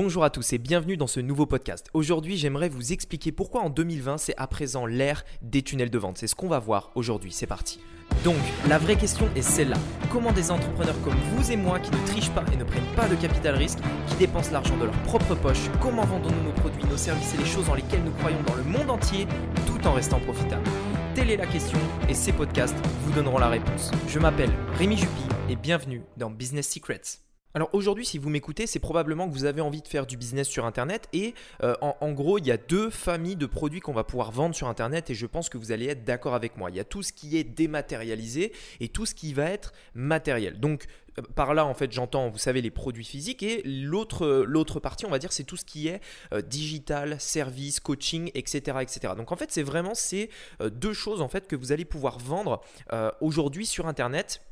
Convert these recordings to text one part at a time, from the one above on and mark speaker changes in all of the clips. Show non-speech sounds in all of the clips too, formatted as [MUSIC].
Speaker 1: Bonjour à tous et bienvenue dans ce nouveau podcast. Aujourd'hui, j'aimerais vous expliquer pourquoi en 2020, c'est à présent l'ère des tunnels de vente. C'est ce qu'on va voir aujourd'hui. C'est parti. Donc, la vraie question est celle-là. Comment des entrepreneurs comme vous et moi qui ne trichent pas et ne prennent pas de capital risque, qui dépensent l'argent de leur propre poche, comment vendons-nous nos produits, nos services et les choses en lesquelles nous croyons dans le monde entier tout en restant profitables? Telle est la question et ces podcasts vous donneront la réponse. Je m'appelle Rémi Jupy et bienvenue dans Business Secrets. Alors aujourd'hui, si vous m'écoutez, c'est probablement que vous avez envie de faire du business sur Internet et euh, en, gros, il y a deux familles de produits qu'on va pouvoir vendre sur Internet et je pense que vous allez être d'accord avec moi. Il y a tout ce qui est dématérialisé et tout ce qui va être matériel. Donc euh, par là, en fait, j'entends, vous savez, les produits physiques et l'autre, l'autre partie, on va dire, c'est tout ce qui est euh, digital, service, coaching, etc., etc. Donc en fait, c'est vraiment ces deux choses en fait que vous allez pouvoir vendre aujourd'hui sur Internet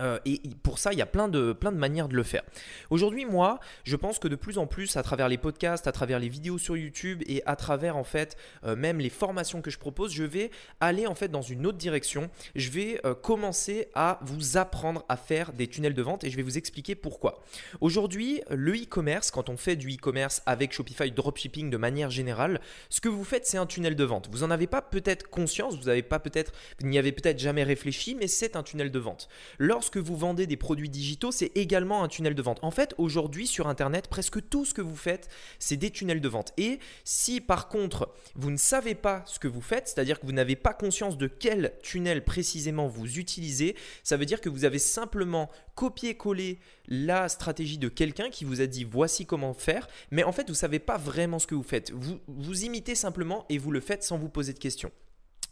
Speaker 1: euh, et pour ça, il y a plein de, plein de manières de le faire. Aujourd'hui, moi, je pense que de plus en plus, à travers les podcasts, à travers les vidéos sur YouTube et à travers en fait euh, même les formations que je propose, je vais aller en fait dans une autre direction. Je vais euh, commencer à vous apprendre à faire des tunnels de vente et je vais vous expliquer pourquoi. Aujourd'hui, le e-commerce, quand on fait du e-commerce avec Shopify dropshipping de manière générale, ce que vous faites, c'est un tunnel de vente. Vous n'en avez pas peut-être conscience, vous pas peut-être, n'y avez peut-être jamais réfléchi, mais c'est un tunnel de vente lorsque vous vendez des produits digitaux, c'est également un tunnel de vente. En fait, aujourd'hui sur Internet, presque tout ce que vous faites, c'est des tunnels de vente. Et si par contre, vous ne savez pas ce que vous faites, c'est-à-dire que vous n'avez pas conscience de quel tunnel précisément vous utilisez, ça veut dire que vous avez simplement copié-collé la stratégie de quelqu'un qui vous a dit voici comment faire, mais en fait, vous ne savez pas vraiment ce que vous faites. Vous, vous imitez simplement et vous le faites sans vous poser de questions.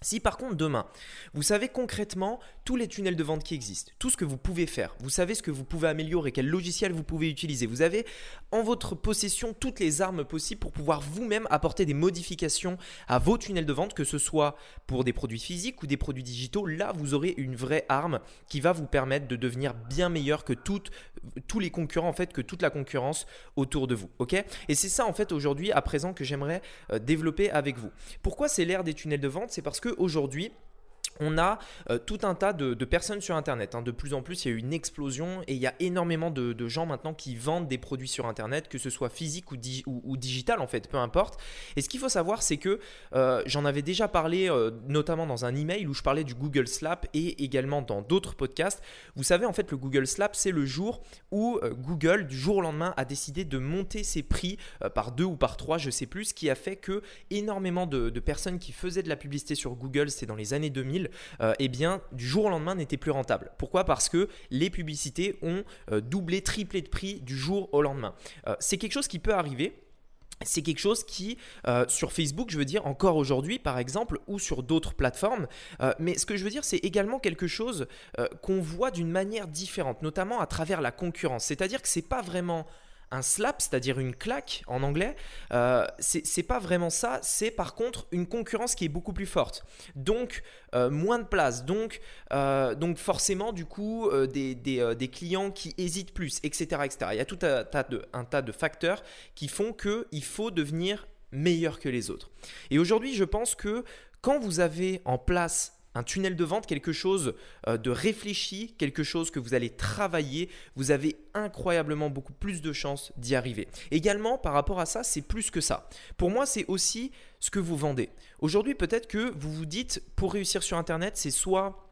Speaker 1: Si par contre demain, vous savez concrètement tous les tunnels de vente qui existent, tout ce que vous pouvez faire, vous savez ce que vous pouvez améliorer, quel logiciel vous pouvez utiliser, vous avez en votre possession toutes les armes possibles pour pouvoir vous-même apporter des modifications à vos tunnels de vente, que ce soit pour des produits physiques ou des produits digitaux, là vous aurez une vraie arme qui va vous permettre de devenir bien meilleur que tous les concurrents, en fait, que toute la concurrence autour de vous. Et c'est ça en fait aujourd'hui, à présent, que j'aimerais euh, développer avec vous. Pourquoi c'est l'ère des tunnels de vente? C'est parce que aujourd'hui, on a euh, tout un tas de, personnes sur Internet. Hein. De plus en plus, il y a eu une explosion et il y a énormément de, gens maintenant qui vendent des produits sur Internet, que ce soit physique ou, digital en fait, peu importe. Et ce qu'il faut savoir, c'est que euh, j'en avais déjà parlé euh, notamment dans un email où je parlais du Google Slap et également dans d'autres podcasts. Vous savez, en fait, le Google Slap, c'est le jour où Google, du jour au lendemain, a décidé de monter ses prix par deux ou par trois, je sais plus, ce qui a fait que énormément de, de personnes qui faisaient de la publicité sur Google, c'était dans les années 2000, euh, eh bien, du jour au lendemain, n'était plus rentable. Pourquoi? Parce que les publicités ont euh, doublé, triplé de prix du jour au lendemain. Euh, c'est quelque chose qui peut arriver c'est quelque chose qui, sur Facebook, je veux dire, encore aujourd'hui, par exemple, ou sur d'autres plateformes, mais ce que je veux dire, c'est également quelque chose qu'on voit d'une manière différente, notamment à travers la concurrence. C'est-à-dire que ce n'est pas vraiment un slap, c'est-à-dire une claque en anglais, euh, c'est pas vraiment ça. C'est par contre une concurrence qui est beaucoup plus forte. Donc euh, moins de place. Donc, euh, donc forcément du coup des, des, clients qui hésitent plus, etc., etc. Il y a tout un tas de, un tas de facteurs qui font qu'il faut devenir meilleur que les autres. Et aujourd'hui, je pense que quand vous avez en place un tunnel de vente, quelque chose euh, de réfléchi, quelque chose que vous allez travailler, vous avez incroyablement beaucoup plus de chances d'y arriver. Également, par rapport à ça, c'est plus que ça. Pour moi, c'est aussi ce que vous vendez. Aujourd'hui, peut-être que vous vous dites, pour réussir sur Internet, c'est soit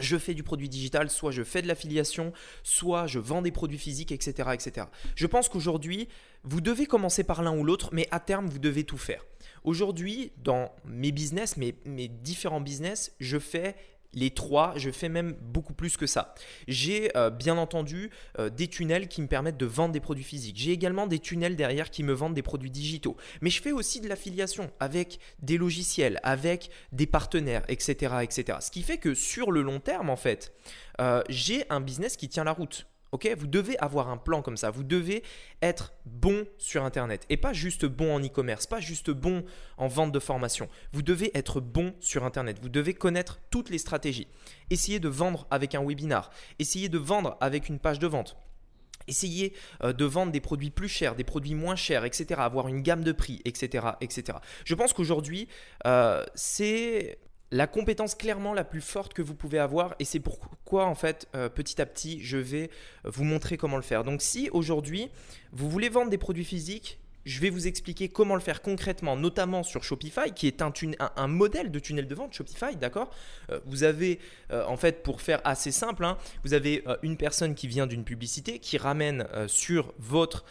Speaker 1: je fais du produit digital, soit je fais de l'affiliation, soit je vends des produits physiques, etc. etc. Je pense qu'aujourd'hui, vous devez commencer par l'un ou l'autre, mais à terme, vous devez tout faire. Aujourd'hui, dans mes business, mes, différents business, je fais les trois, je fais même beaucoup plus que ça. J'ai euh, bien entendu euh, des tunnels qui me permettent de vendre des produits physiques. J'ai également des tunnels derrière qui me vendent des produits digitaux. Mais je fais aussi de l'affiliation avec des logiciels, avec des partenaires, etc., etc. Ce qui fait que sur le long terme, en fait, euh, j'ai un business qui tient la route. Ok, vous devez avoir un plan comme ça. Vous devez être bon sur Internet et pas juste bon en e-commerce, pas juste bon en vente de formation. Vous devez être bon sur Internet. Vous devez connaître toutes les stratégies. Essayez de vendre avec un webinar. Essayez de vendre avec une page de vente. Essayez euh, de vendre des produits plus chers, des produits moins chers, etc. Avoir une gamme de prix, etc. etc. Je pense qu'aujourd'hui, euh, c'est la compétence clairement la plus forte que vous pouvez avoir et c'est pourquoi en fait euh, petit à petit je vais vous montrer comment le faire. Donc si aujourd'hui vous voulez vendre des produits physiques, je vais vous expliquer comment le faire concrètement, notamment sur Shopify, qui est un, modèle de tunnel de vente Shopify, d'accord? Euh, Vous avez, euh, en fait, pour faire assez simple, hein, vous avez euh, une personne qui vient d'une publicité, qui ramène sur, votre,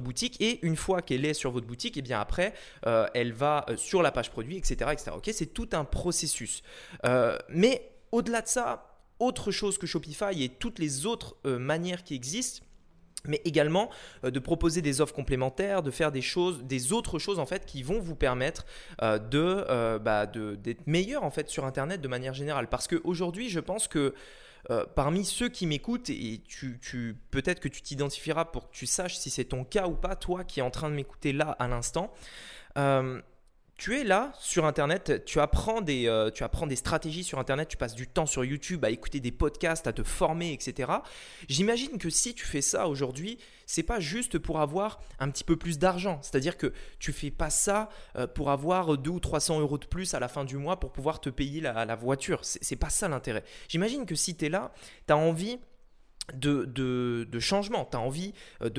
Speaker 1: boutique, et une fois qu'elle est sur votre boutique, et eh bien après, elle va sur la page produit, etc. C'est tout un processus. mais au-delà de ça, autre chose que Shopify et toutes les autres manières qui existent, mais également euh, de proposer des offres complémentaires, de faire des choses, des autres choses en fait qui vont vous permettre euh, euh, bah, de, d'être meilleur en fait sur Internet de manière générale. Parce qu'aujourd'hui, je pense que parmi ceux qui m'écoutent, et tu, peut-être que tu t'identifieras pour que tu saches si c'est ton cas ou pas, toi qui es en train de m'écouter là à l'instant, tu es là sur Internet, tu apprends, des, euh, tu apprends des stratégies sur Internet, tu passes du temps sur YouTube à écouter des podcasts, à te former, etc. J'imagine que si tu fais ça aujourd'hui, c'est pas juste pour avoir un petit peu plus d'argent. C'est-à-dire que tu fais pas ça euh, pour avoir 2 ou 300 euros de plus à la fin du mois pour pouvoir te payer la, la voiture. C'est pas ça l'intérêt. J'imagine que si tu es là, tu as envie de, changement. Tu as envie euh,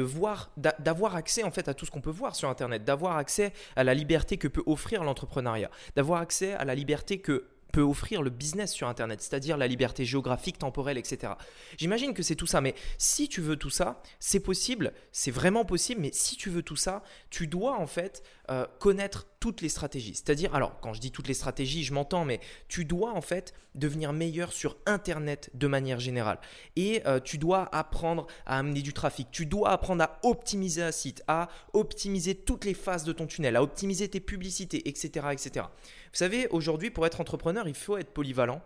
Speaker 1: d'avoir accès en fait à tout ce qu'on peut voir sur Internet, d'avoir accès à la liberté que peut offrir l'entrepreneuriat, d'avoir accès à la liberté que peut offrir le business sur Internet, c'est-à-dire la liberté géographique, temporelle, etc. J'imagine que c'est tout ça, mais si tu veux tout ça, c'est possible, c'est vraiment possible, mais si tu veux tout ça, tu dois en fait euh, connaître toutes les stratégies. C'est-à-dire, alors quand je dis toutes les stratégies, je m'entends, mais tu dois en fait devenir meilleur sur Internet de manière générale. Et euh, tu dois apprendre à amener du trafic, tu dois apprendre à optimiser un site, à optimiser toutes les phases de ton tunnel, à optimiser tes publicités, etc. etc. Vous savez, aujourd'hui, pour être entrepreneur, il faut être polyvalent.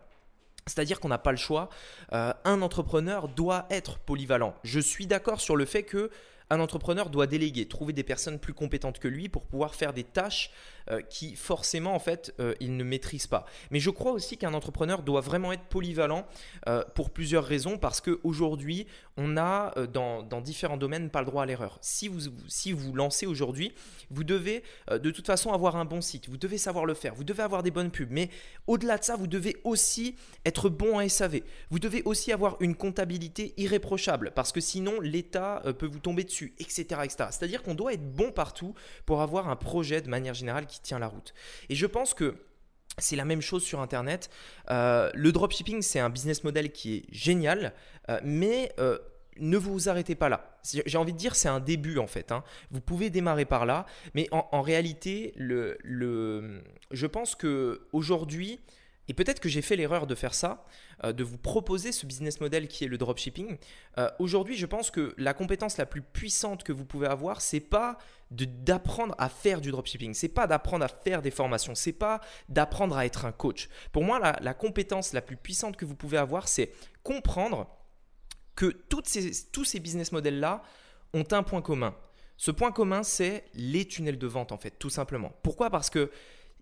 Speaker 1: C'est-à-dire qu'on n'a pas le choix. Euh, un entrepreneur doit être polyvalent. Je suis d'accord sur le fait que un entrepreneur doit déléguer, trouver des personnes plus compétentes que lui pour pouvoir faire des tâches euh, qui forcément en fait euh, il ne maîtrise pas. Mais je crois aussi qu'un entrepreneur doit vraiment être polyvalent euh, pour plusieurs raisons parce qu'aujourd'hui on a dans, différents domaines pas le droit à l'erreur. Si vous, si vous lancez aujourd'hui, vous devez de toute façon avoir un bon site, vous devez savoir le faire, vous devez avoir des bonnes pubs, mais au-delà de ça, vous devez aussi être bon en SAV. Vous devez aussi avoir une comptabilité irréprochable parce que sinon l'État peut vous tomber dessus, etc. etc. C'est-à-dire qu'on doit être bon partout pour avoir un projet de manière générale qui tient la route. Et je pense que c'est la même chose sur Internet. Euh, le dropshipping, c'est un business model qui est génial, euh, mais euh, ne vous arrêtez pas là. J'ai envie de dire, c'est un début en fait. Hein. Vous pouvez démarrer par là, mais en, réalité, le, je pense que aujourd'hui, et peut-être que j'ai fait l'erreur de faire ça, euh, de vous proposer ce business model qui est le dropshipping. Euh, aujourd'hui, je pense que la compétence la plus puissante que vous pouvez avoir, c'est pas d'apprendre à faire du dropshipping, c'est pas d'apprendre à faire des formations, c'est pas d'apprendre à être un coach. Pour moi, la, la compétence la plus puissante que vous pouvez avoir, c'est comprendre que toutes ces, tous ces business models-là ont un point commun. Ce point commun, c'est les tunnels de vente, en fait, tout simplement. Pourquoi? Parce que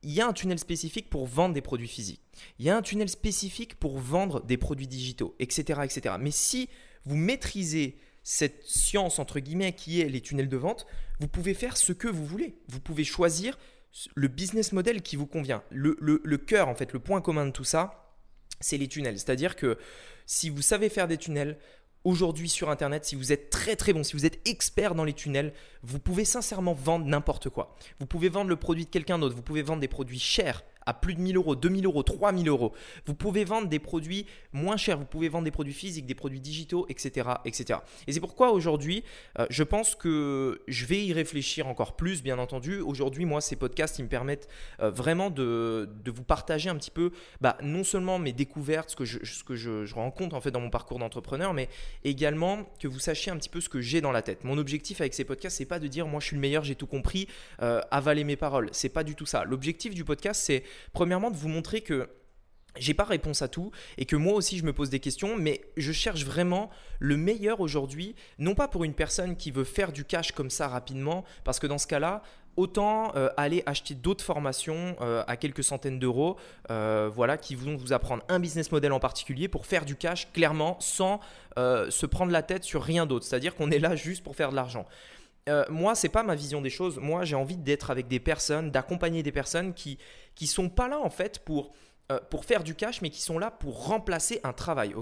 Speaker 1: il y a un tunnel spécifique pour vendre des produits physiques. Il y a un tunnel spécifique pour vendre des produits digitaux, etc. etc. Mais si vous maîtrisez cette science, entre guillemets, qui est les tunnels de vente, vous pouvez faire ce que vous voulez. Vous pouvez choisir le business model qui vous convient. Le, le cœur, en fait, le point commun de tout ça, c'est les tunnels. C'est-à-dire que si vous savez faire des tunnels, Aujourd'hui sur Internet, si vous êtes très très bon, si vous êtes expert dans les tunnels, vous pouvez sincèrement vendre n'importe quoi. Vous pouvez vendre le produit de quelqu'un d'autre, vous pouvez vendre des produits chers à plus de 1000 euros, 2000 euros, 3000 euros. Vous pouvez vendre des produits moins chers, vous pouvez vendre des produits physiques, des produits digitaux, etc. etc. Et c'est pourquoi aujourd'hui, euh, je pense que je vais y réfléchir encore plus, bien entendu. Aujourd'hui, moi, ces podcasts, ils me permettent euh, vraiment de, vous partager un petit peu, bah, non seulement mes découvertes, ce que, je rencontre en fait dans mon parcours d'entrepreneur, mais également que vous sachiez un petit peu ce que j'ai dans la tête. Mon objectif avec ces podcasts, c'est pas de dire moi je suis le meilleur, j'ai tout compris, euh, avaler mes paroles. C'est pas du tout ça. L'objectif du podcast, c'est Premièrement, de vous montrer que j'ai pas réponse à tout et que moi aussi je me pose des questions, mais je cherche vraiment le meilleur aujourd'hui, non pas pour une personne qui veut faire du cash comme ça rapidement, parce que dans ce cas-là, autant euh, aller acheter d'autres formations euh, à quelques centaines d'euros, euh, voilà, qui vont vous apprendre un business model en particulier pour faire du cash clairement sans se prendre la tête sur rien d'autre. C'est-à-dire qu'on est là juste pour faire de l'argent. Euh, moi, c'est pas ma vision des choses. Moi, j'ai envie d'être avec des personnes, d'accompagner des personnes qui qui sont pas là en fait pour euh, pour faire du cash, mais qui sont là pour remplacer un travail.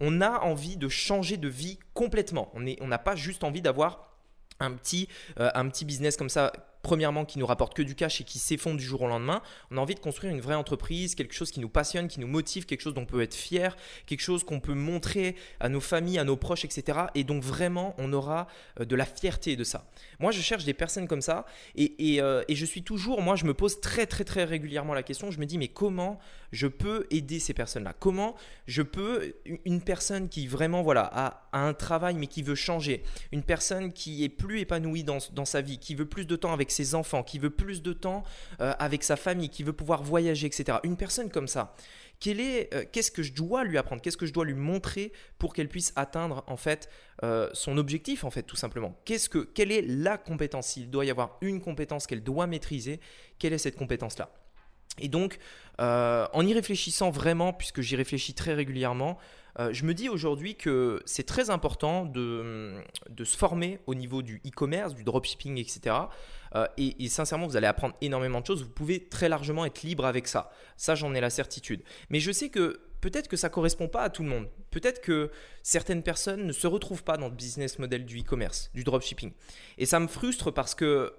Speaker 1: On a envie de changer de vie complètement. On n'a pas juste envie d'avoir un petit, euh, un petit business comme ça premièrement qui nous rapporte que du cash et qui s'effondre du jour au lendemain. On a envie de construire une vraie entreprise, quelque chose qui nous passionne, qui nous motive, quelque chose dont on peut être fier, quelque chose qu'on peut montrer à nos familles, à nos proches, etc. Et donc vraiment, on aura euh, de la fierté de ça. Moi, je cherche des personnes comme ça et, euh, et, je suis toujours, moi, je me pose très très très régulièrement la question. Je me dis, mais comment je peux aider ces personnes-là? Comment je peux, une personne qui vraiment voilà a, un travail mais qui veut changer, une personne qui est plus épanouie dans, dans sa vie, qui veut plus de temps avec ses enfants, qui veut plus de temps euh, avec sa famille, qui veut pouvoir voyager, etc. Une personne comme ça, euh, qu'est-ce que je dois lui apprendre, qu'est-ce que je dois lui montrer pour qu'elle puisse atteindre en fait euh, son objectif en fait tout simplement? Qu'est-ce que, quelle est la compétence? Il doit y avoir une compétence qu'elle doit maîtriser. Quelle est cette compétence là Et donc, en y réfléchissant vraiment, puisque j'y réfléchis très régulièrement, euh, je me dis aujourd'hui que c'est très important de, de, se former au niveau du e-commerce, du dropshipping, etc. Euh, et, sincèrement, vous allez apprendre énormément de choses. Vous pouvez très largement être libre avec ça. Ça, j'en ai la certitude. Mais je sais que peut-être que ça ne correspond pas à tout le monde. Peut-être que certaines personnes ne se retrouvent pas dans le business model du e-commerce, du dropshipping. Et ça me frustre parce que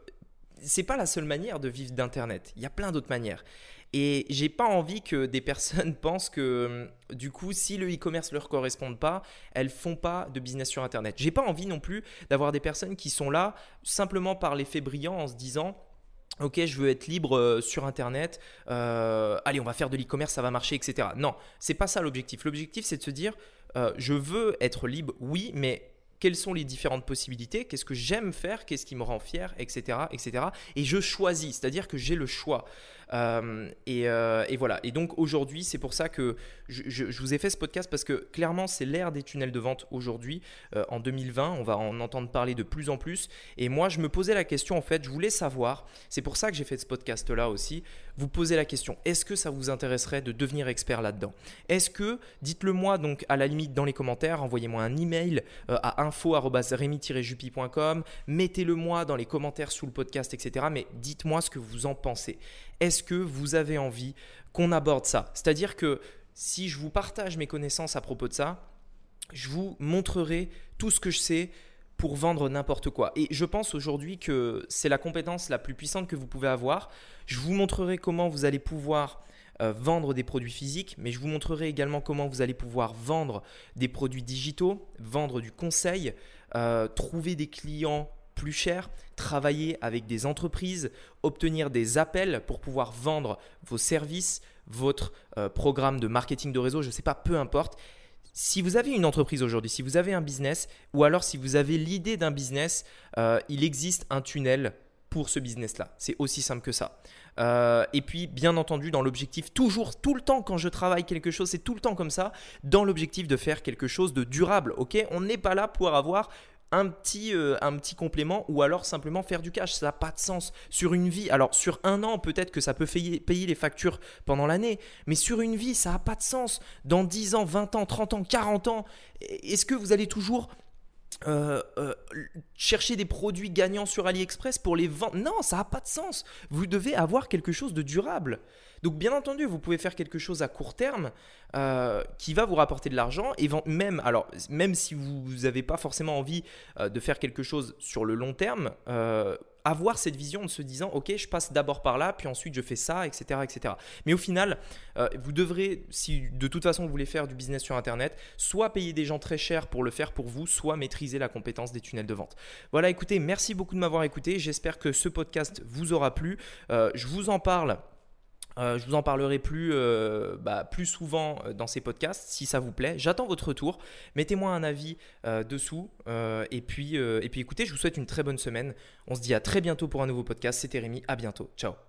Speaker 1: c'est pas la seule manière de vivre d'internet. Il y a plein d'autres manières. Et j'ai pas envie que des [LAUGHS] personnes pensent que du coup, si le e-commerce leur correspond pas, elles font pas de business sur internet. J'ai pas envie non plus d'avoir des personnes qui sont là simplement par l'effet brillant en se disant Ok, je veux être libre euh, sur Internet. Euh, allez, on va faire de l'e-commerce, ça va marcher, etc. Non, c'est pas ça l'objectif. L'objectif, c'est de se dire, euh, je veux être libre, oui, mais quelles sont les différentes possibilités, qu'est-ce que j'aime faire, qu'est-ce qui me rend fier, etc. etc. Et je choisis, c'est-à-dire que j'ai le choix. Euh, euh, et, voilà. Et donc aujourd'hui, c'est pour ça que je, vous ai fait ce podcast parce que clairement, c'est l'ère des tunnels de vente aujourd'hui. Euh, en 2020, on va en entendre parler de plus en plus. Et moi, je me posais la question, en fait, je voulais savoir, c'est pour ça que j'ai fait ce podcast-là aussi, vous posez la question, est-ce que ça vous intéresserait de devenir expert là-dedans? Est-ce que, dites-le moi donc à la limite dans les commentaires, envoyez-moi un email à info-remi-jupi.com, mettez-le moi dans les commentaires sous le podcast, etc. Mais dites-moi ce que vous en pensez. Est-ce que vous avez envie qu'on aborde ça? C'est-à-dire que si je vous partage mes connaissances à propos de ça, je vous montrerai tout ce que je sais pour vendre n'importe quoi. Et je pense aujourd'hui que c'est la compétence la plus puissante que vous pouvez avoir. Je vous montrerai comment vous allez pouvoir euh, vendre des produits physiques, mais je vous montrerai également comment vous allez pouvoir vendre des produits digitaux, vendre du conseil, euh, trouver des clients plus cher, travailler avec des entreprises, obtenir des appels pour pouvoir vendre vos services, votre euh, programme de marketing de réseau, je ne sais pas, peu importe. Si vous avez une entreprise aujourd'hui, si vous avez un business, ou alors si vous avez l'idée d'un business, euh, il existe un tunnel pour ce business-là. C'est aussi simple que ça. Euh, et puis, bien entendu, dans l'objectif, toujours, tout le temps, quand je travaille quelque chose, c'est tout le temps comme ça, dans l'objectif de faire quelque chose de durable. Ok? On n'est pas là pour avoir un petit, euh, un petit complément ou alors simplement faire du cash. Ça n'a pas de sens. Sur une vie, alors sur un an, peut-être que ça peut payer, payer les factures pendant l'année, mais sur une vie, ça n'a pas de sens. Dans 10 ans, 20 ans, 30 ans, 40 ans, est-ce que vous allez toujours euh, euh, chercher des produits gagnants sur AliExpress pour les vendre. Non, ça n'a pas de sens. Vous devez avoir quelque chose de durable. Donc bien entendu, vous pouvez faire quelque chose à court terme euh, qui va vous rapporter de l'argent. Et même, même si vous n'avez pas forcément envie de faire quelque chose sur le long terme, avoir cette vision de se disant ok je passe d'abord par là puis ensuite je fais ça etc etc mais au final euh, vous devrez si de toute façon vous voulez faire du business sur internet soit payer des gens très chers pour le faire pour vous soit maîtriser la compétence des tunnels de vente. Voilà écoutez merci beaucoup de m'avoir écouté. J'espère que ce podcast vous aura plu. Euh, je vous en parle euh, je vous en parlerai plus, euh, bah, plus souvent euh, dans ces podcasts si ça vous plaît. J'attends votre retour. Mettez-moi un avis dessous. et, puis, et puis écoutez, je vous souhaite une très bonne semaine. On se dit à très bientôt pour un nouveau podcast. C'était Rémi. À bientôt. Ciao.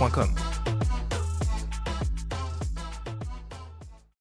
Speaker 1: levallois.com.